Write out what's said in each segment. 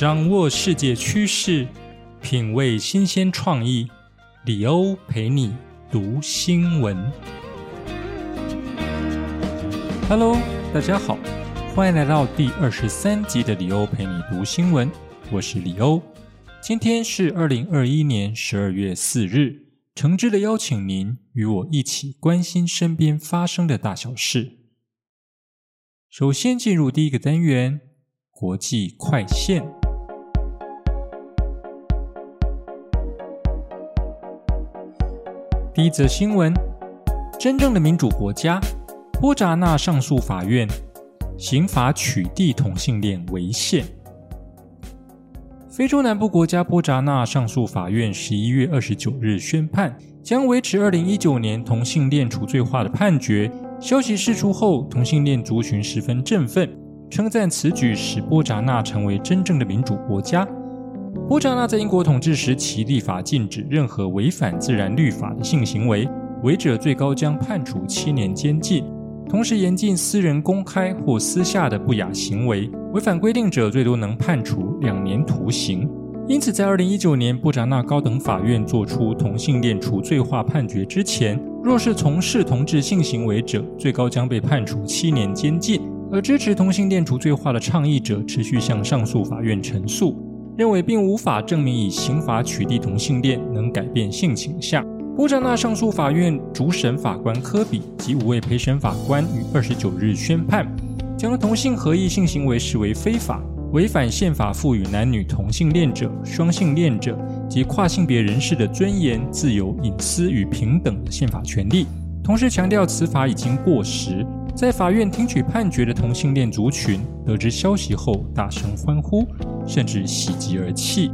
掌握世界趋势，品味新鲜创意。李欧陪你读新闻。Hello，大家好，欢迎来到第二十三集的李欧陪你读新闻。我是李欧，今天是二零二一年十二月四日，诚挚的邀请您与我一起关心身边发生的大小事。首先进入第一个单元——国际快线。一则新闻：真正的民主国家波扎纳上诉法院刑法取缔同性恋违宪。非洲南部国家波扎纳上诉法院十一月二十九日宣判，将维持二零一九年同性恋除罪化的判决。消息释出后，同性恋族群十分振奋，称赞此举使波扎纳成为真正的民主国家。波扎纳在英国统治时期立法禁止任何违反自然律法的性行为，违者最高将判处七年监禁，同时严禁私人公开或私下的不雅行为，违反规定者最多能判处两年徒刑。因此，在二零一九年波扎纳高等法院作出同性恋除罪化判决之前，若是从事同志性行为者，最高将被判处七年监禁。而支持同性恋除罪化的倡议者持续向上诉法院陈述。认为并无法证明以刑法取缔同性恋能改变性倾向。波扎纳上诉法院主审法官科比及五位陪审法官于二十九日宣判，将同性合意性行为视为非法，违反宪法赋予男女同性恋者、双性恋者及跨性别人士的尊严、自由、隐私与平等的宪法权利。同时强调此法已经过时。在法院听取判决的同性恋族群得知消息后，大声欢呼。甚至喜极而泣。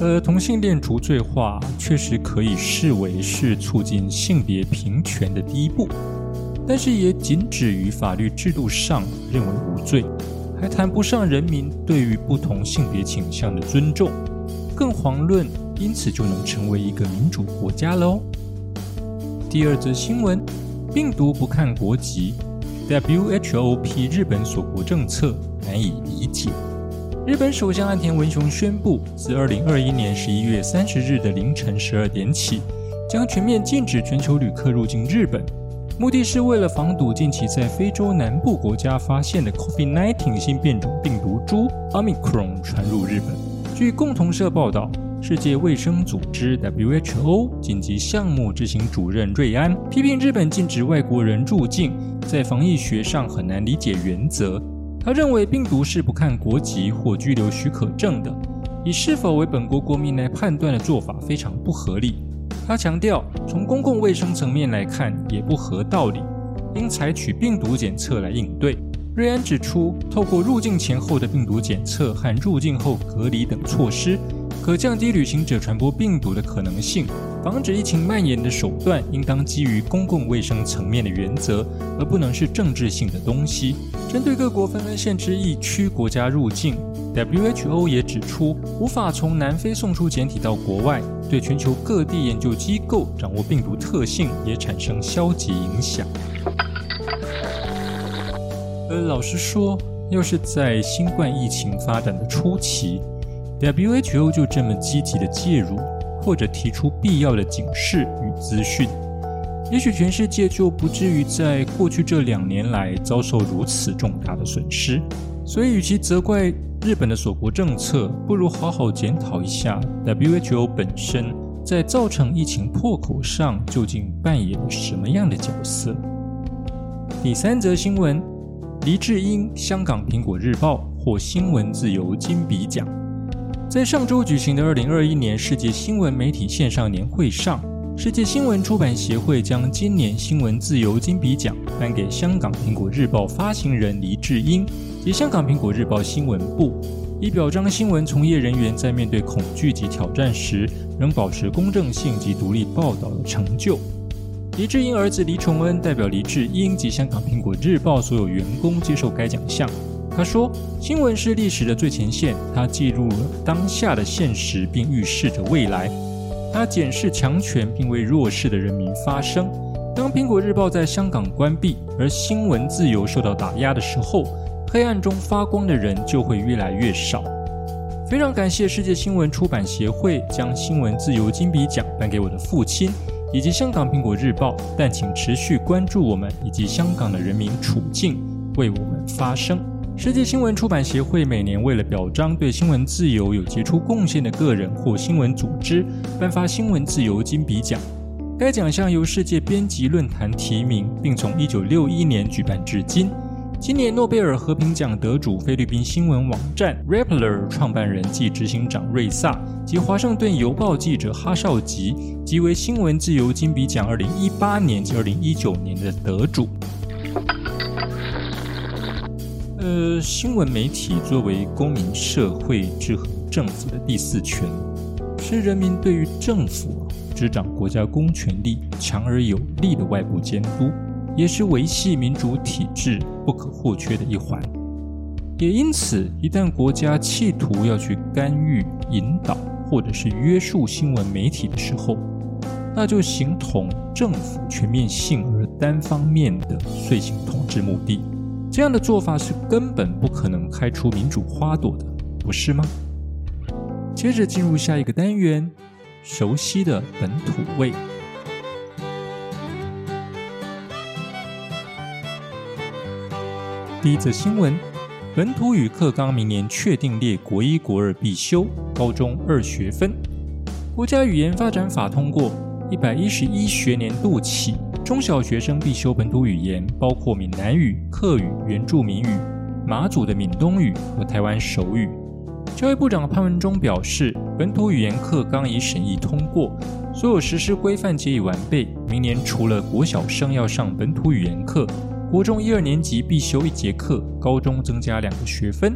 而同性恋除罪化确实可以视为是促进性别平权的第一步，但是也仅止于法律制度上认为无罪，还谈不上人民对于不同性别倾向的尊重，更遑论因此就能成为一个民主国家喽。第二则新闻：病毒不看国籍，WHO 批日本锁国政策。难以理解。日本首相岸田文雄宣布，自二零二一年十一月三十日的凌晨十二点起，将全面禁止全球旅客入境日本。目的是为了防堵近期在非洲南部国家发现的 COVID-19 新变种病毒株 Omicron 传入日本。据共同社报道，世界卫生组织 WHO 紧急项目执行主任瑞安批评日本禁止外国人入境，在防疫学上很难理解原则。他认为病毒是不看国籍或居留许可证的，以是否为本国国民来判断的做法非常不合理。他强调，从公共卫生层面来看也不合道理，应采取病毒检测来应对。瑞安指出，透过入境前后的病毒检测和入境后隔离等措施，可降低旅行者传播病毒的可能性。防止疫情蔓延的手段应当基于公共卫生层面的原则，而不能是政治性的东西。针对各国纷纷限制疫区国家入境，WHO 也指出，无法从南非送出简体到国外，对全球各地研究机构掌握病毒特性也产生消极影响。而老实说，要是在新冠疫情发展的初期，WHO 就这么积极的介入。或者提出必要的警示与资讯，也许全世界就不至于在过去这两年来遭受如此重大的损失。所以，与其责怪日本的锁国政策，不如好好检讨一下 WHO 本身在造成疫情破口上究竟扮演了什么样的角色。第三则新闻：黎智英香港苹果日报获新闻自由金笔奖。在上周举行的二零二一年世界新闻媒体线上年会上，世界新闻出版协会将今年新闻自由金笔奖颁给香港苹果日报发行人黎智英及香港苹果日报新闻部，以表彰新闻从业人员在面对恐惧及挑战时，仍保持公正性及独立报道的成就。黎智英儿子黎崇恩代表黎智英及香港苹果日报所有员工接受该奖项。他说：“新闻是历史的最前线，它记录了当下的现实，并预示着未来。它检视强权，并为弱势的人民发声。当苹果日报在香港关闭，而新闻自由受到打压的时候，黑暗中发光的人就会越来越少。非常感谢世界新闻出版协会将新闻自由金笔奖颁给我的父亲，以及香港苹果日报。但请持续关注我们以及香港的人民处境，为我们发声。世界新闻出版协会每年为了表彰对新闻自由有杰出贡献的个人或新闻组织，颁发新闻自由金笔奖。该奖项由世界编辑论坛提名，并从1961年举办至今。今年诺贝尔和平奖得主菲律宾新闻网站 Rappler 创办人暨执行长瑞萨及华盛顿邮报记者哈绍吉，即为新闻自由金笔奖2018年及2019年的得主。呃，新闻媒体作为公民社会制衡政府的第四权，是人民对于政府执掌国家公权力强而有力的外部监督。也是维系民主体制不可或缺的一环。也因此，一旦国家企图要去干预、引导或者是约束新闻媒体的时候，那就形同政府全面性而单方面的遂行统治目的。这样的做法是根本不可能开出民主花朵的，不是吗？接着进入下一个单元，熟悉的本土味。第一则新闻：本土语课纲明年确定列国一、国二必修，高中二学分。国家语言发展法通过，一百一十一学年度起，中小学生必修本土语言，包括闽南语、客语、原住民语、马祖的闽东语和台湾手语。教育部长潘文忠表示，本土语言课纲已审议通过，所有实施规范皆已完备。明年除了国小生要上本土语言课。国中一二年级必修一节课，高中增加两个学分。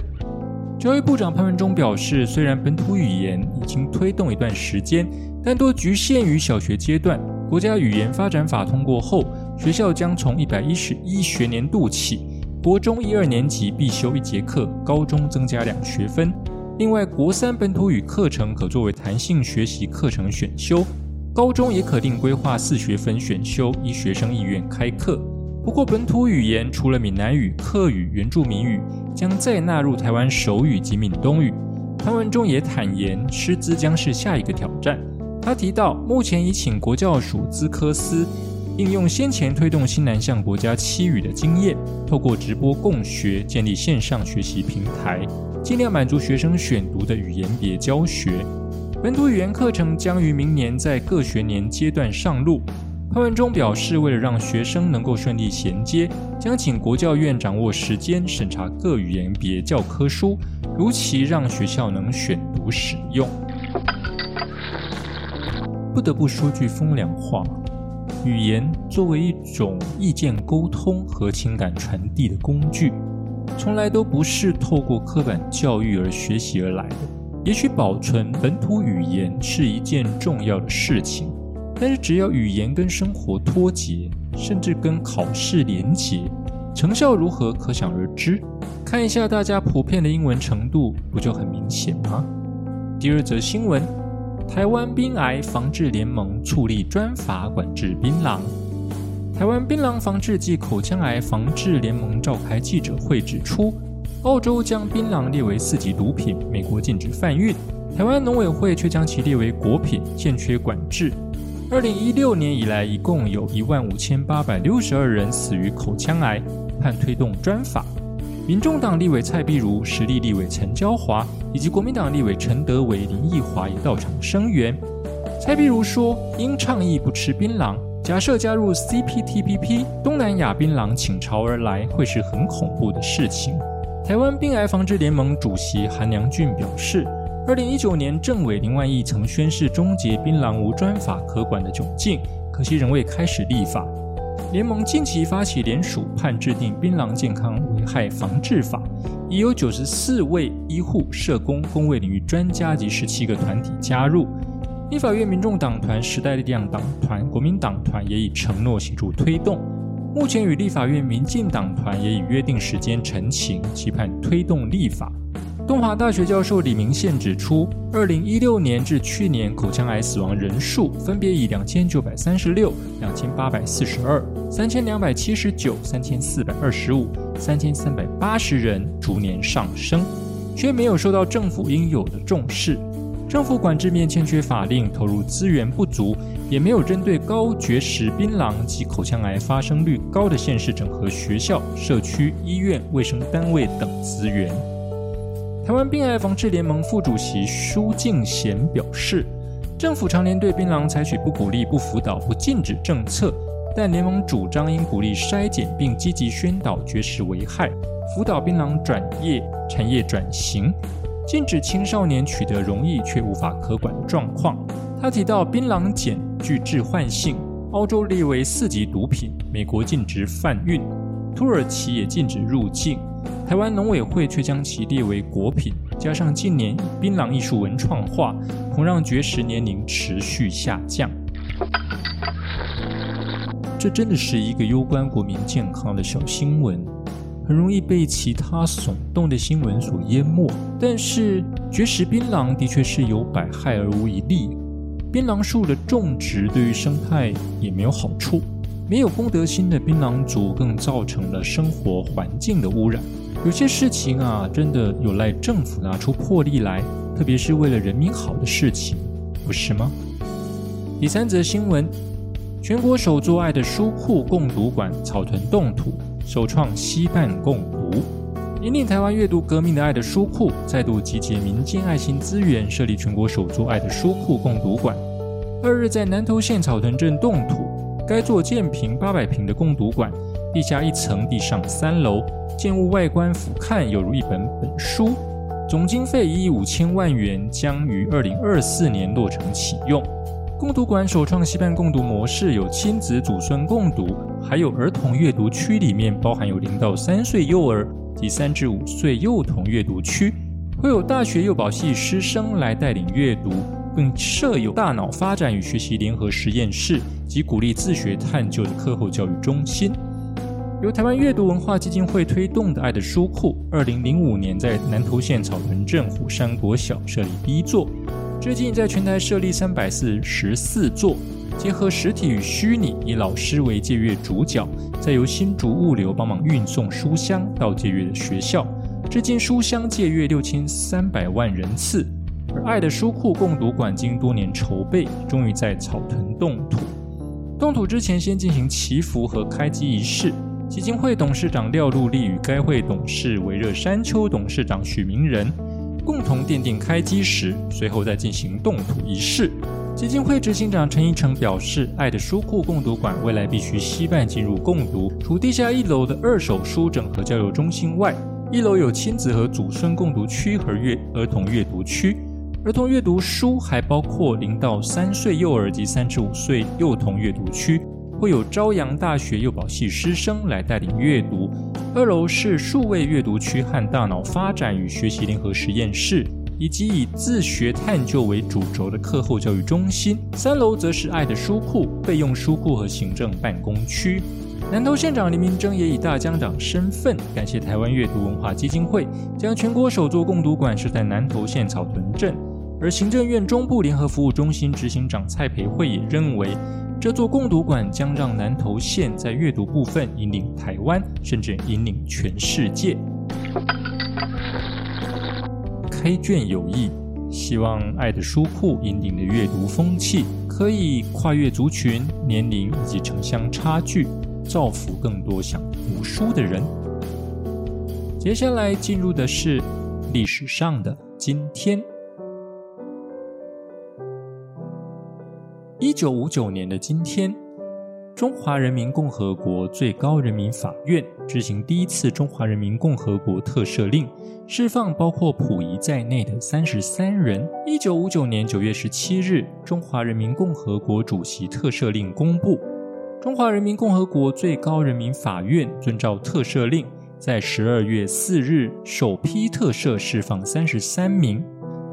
教育部长潘文忠表示，虽然本土语言已经推动一段时间，但多局限于小学阶段。国家语言发展法通过后，学校将从一百一十一学年度起，国中一二年级必修一节课，高中增加两学分。另外，国三本土语课程可作为弹性学习课程选修，高中也可定规划四学分选修，依学生意愿开课。不过，本土语言除了闽南语、客语、原住民语，将再纳入台湾手语及闽东语。潘文中也坦言，师资将是下一个挑战。他提到，目前已请国教署资科司应用先前推动新南向国家七语的经验，透过直播共学建立线上学习平台，尽量满足学生选读的语言别教学。本土语言课程将于明年在各学年阶段上路。潘文忠表示，为了让学生能够顺利衔接，将请国教院掌握时间审查各语言别教科书，如期让学校能选读使用。不得不说句风凉话，语言作为一种意见沟通和情感传递的工具，从来都不是透过刻板教育而学习而来的。也许保存本土语言是一件重要的事情。但是，只要语言跟生活脱节，甚至跟考试连结，成效如何可想而知。看一下大家普遍的英文程度，不就很明显吗？第二则新闻：台湾槟癌防治联盟促立专法管制槟榔。台湾槟榔防治暨口腔癌防治联盟召开记者会指出，澳洲将槟榔列为四级毒品，美国禁止贩运，台湾农委会却将其列为国品，欠缺管制。二零一六年以来，一共有一万五千八百六十二人死于口腔癌，盼推动专法。民众党立委蔡碧如、实力立委陈娇华以及国民党立委陈德伟、林奕华也到场声援。蔡碧如说：“因倡议不吃槟榔，假设加入 CPTPP，东南亚槟榔倾巢而来，会是很恐怖的事情。”台湾病癌防治联盟主席韩良俊表示。二零一九年，政委林万益曾宣誓终结槟榔无专法可管的窘境，可惜仍未开始立法。联盟近期发起联署，盼制定槟榔健康危害防治法，已有九十四位医护、社工、公卫领域专家及十七个团体加入。立法院民众党团、时代力量党团、国民党团也已承诺协助推动。目前与立法院民进党团也已约定时间陈情，期盼推动立法。东华大学教授李明宪指出，二零一六年至去年口腔癌死亡人数分别以两千九百三十六、两千八百四十二、三千两百七十九、三千四百二十五三千三百八十人，逐年上升，却没有受到政府应有的重视。政府管制面欠缺法令，投入资源不足，也没有针对高绝食、槟榔及口腔癌发生率高的县市整合学校、社区医院、卫生单位等资源。台湾病癌防治联盟副主席舒敬贤表示，政府常年对槟榔采取不鼓励、不辅导、不禁止政策，但联盟主张应鼓励筛检，并积极宣导绝食危害，辅导槟榔转业产业转型。禁止青少年取得容易却无法可管的状况。他提到，槟榔碱具致幻性，澳洲列为四级毒品，美国禁止贩运，土耳其也禁止入境，台湾农委会却将其列为国品。加上近年槟榔艺术文创化，恐让绝食年龄持续下降。这真的是一个攸关国民健康的小新闻。很容易被其他耸动的新闻所淹没，但是绝食槟榔的确是有百害而无一利。槟榔树的种植对于生态也没有好处，没有公德心的槟榔族更造成了生活环境的污染。有些事情啊，真的有赖政府拿出魄力来，特别是为了人民好的事情，不是吗？第三则新闻：全国首座爱的书库共读馆草屯动土。首创西半共读，引领台湾阅读革命的爱的书库，再度集结民间爱心资源，设立全国首座爱的书库共读馆。二日在南投县草屯镇动土，该座建平八百平的共读馆，地下一层，地上三楼，建物外观俯瞰犹如一本本书，总经费一亿五千万元，将于二零二四年落成启用。共读馆首创西办共读模式，有亲子祖孙共读，还有儿童阅读区，里面包含有零到三岁幼儿及三至五岁幼童阅读区，会有大学幼保系师生来带领阅读，并设有大脑发展与学习联合实验室及鼓励自学探究的课后教育中心。由台湾阅读文化基金会推动的爱的书库，二零零五年在南投县草屯镇虎山国小设立第一座。最近在全台设立三百四十四座，结合实体与虚拟，以老师为借阅主角，再由新竹物流帮忙运送书箱到借阅的学校。至今书箱借阅六千三百万人次。而爱的书库共读馆经多年筹备，终于在草屯动土。动土之前，先进行祈福和开机仪式。基金会董事长廖陆丽与该会董事维热山丘董事长许明仁。共同奠定开机时，随后再进行动土仪式。基金会执行长陈一成表示：“爱的书库共读馆未来必须西办进入共读，除地下一楼的二手书整合交流中心外，一楼有亲子和祖孙共读区和阅儿童阅读区。儿童阅读书还包括零到三岁幼儿及三至五岁幼童阅读区。”会有朝阳大学幼保系师生来带领阅读。二楼是数位阅读区和大脑发展与学习联合实验室，以及以自学探究为主轴的课后教育中心。三楼则是爱的书库、备用书库和行政办公区。南投县长林明珍也以大江长身份感谢台湾阅读文化基金会，将全国首座共读馆设在南投县草屯镇。而行政院中部联合服务中心执行长蔡培慧也认为。这座共读馆将让南投县在阅读部分引领台湾，甚至引领全世界。开卷有益，希望爱的书库引领的阅读风气可以跨越族群、年龄以及城乡差距，造福更多想读书的人。接下来进入的是历史上的今天。一九五九年的今天，中华人民共和国最高人民法院执行第一次中华人民共和国特赦令，释放包括溥仪在内的三十三人。一九五九年九月十七日，中华人民共和国主席特赦令公布，中华人民共和国最高人民法院遵照特赦令，在十二月四日首批特赦释放三十三名。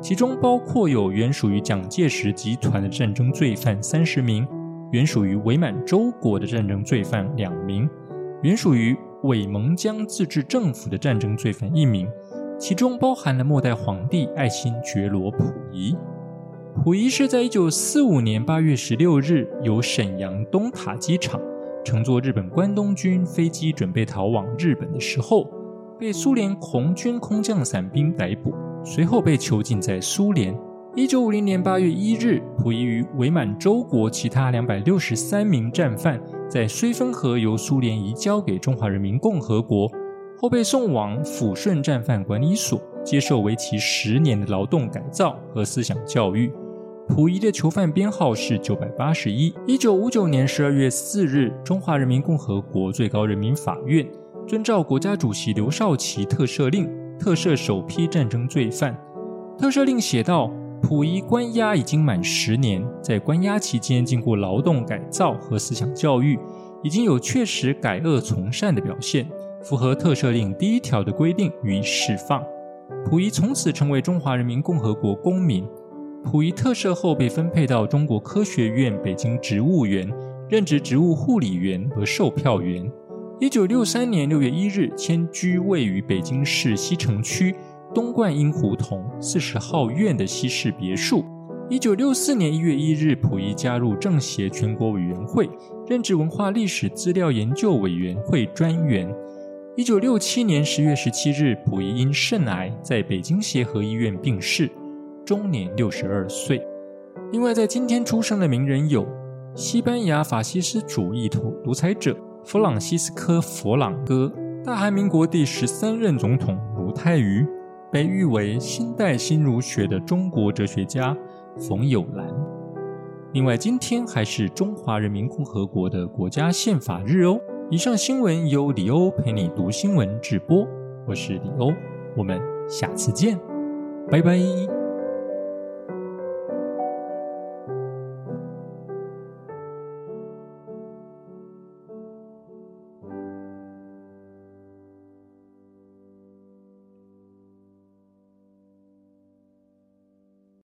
其中包括有原属于蒋介石集团的战争罪犯三十名，原属于伪满洲国的战争罪犯两名，原属于伪蒙疆自治政府的战争罪犯一名，其中包含了末代皇帝爱新觉罗溥仪。溥仪是在一九四五年八月十六日由沈阳东塔机场乘坐日本关东军飞机准备逃往日本的时候，被苏联红军空降伞兵逮捕，随后被囚禁在苏联。一九五零年八月一日，溥仪与伪满洲国其他两百六十三名战犯，在绥芬河由苏联移交给中华人民共和国，后被送往抚顺战犯管理所，接受为期十年的劳动改造和思想教育。溥仪的囚犯编号是九百八十一。一九五九年十二月四日，中华人民共和国最高人民法院遵照国家主席刘少奇特赦令，特赦首批战争罪犯。特赦令写道：溥仪关押已经满十年，在关押期间经过劳动改造和思想教育，已经有确实改恶从善的表现，符合特赦令第一条的规定，予以释放。溥仪从此成为中华人民共和国公民。溥仪特赦后被分配到中国科学院北京植物园，任职植物护理员和售票员。一九六三年六月一日迁居位于北京市西城区东冠英胡同四十号院的西式别墅。一九六四年一月一日，溥仪加入政协全国委员会，任职文化历史资料研究委员会专员。一九六七年十月十七日，溥仪因肾癌在北京协和医院病逝。终年六十二岁。另外，在今天出生的名人有：西班牙法西斯主义独独裁者弗朗西斯科·佛朗哥，大韩民国第十三任总统卢泰愚，被誉为新代新儒学的中国哲学家冯友兰。另外，今天还是中华人民共和国的国家宪法日哦。以上新闻由李欧陪你读新闻直播，我是李欧，我们下次见，拜拜。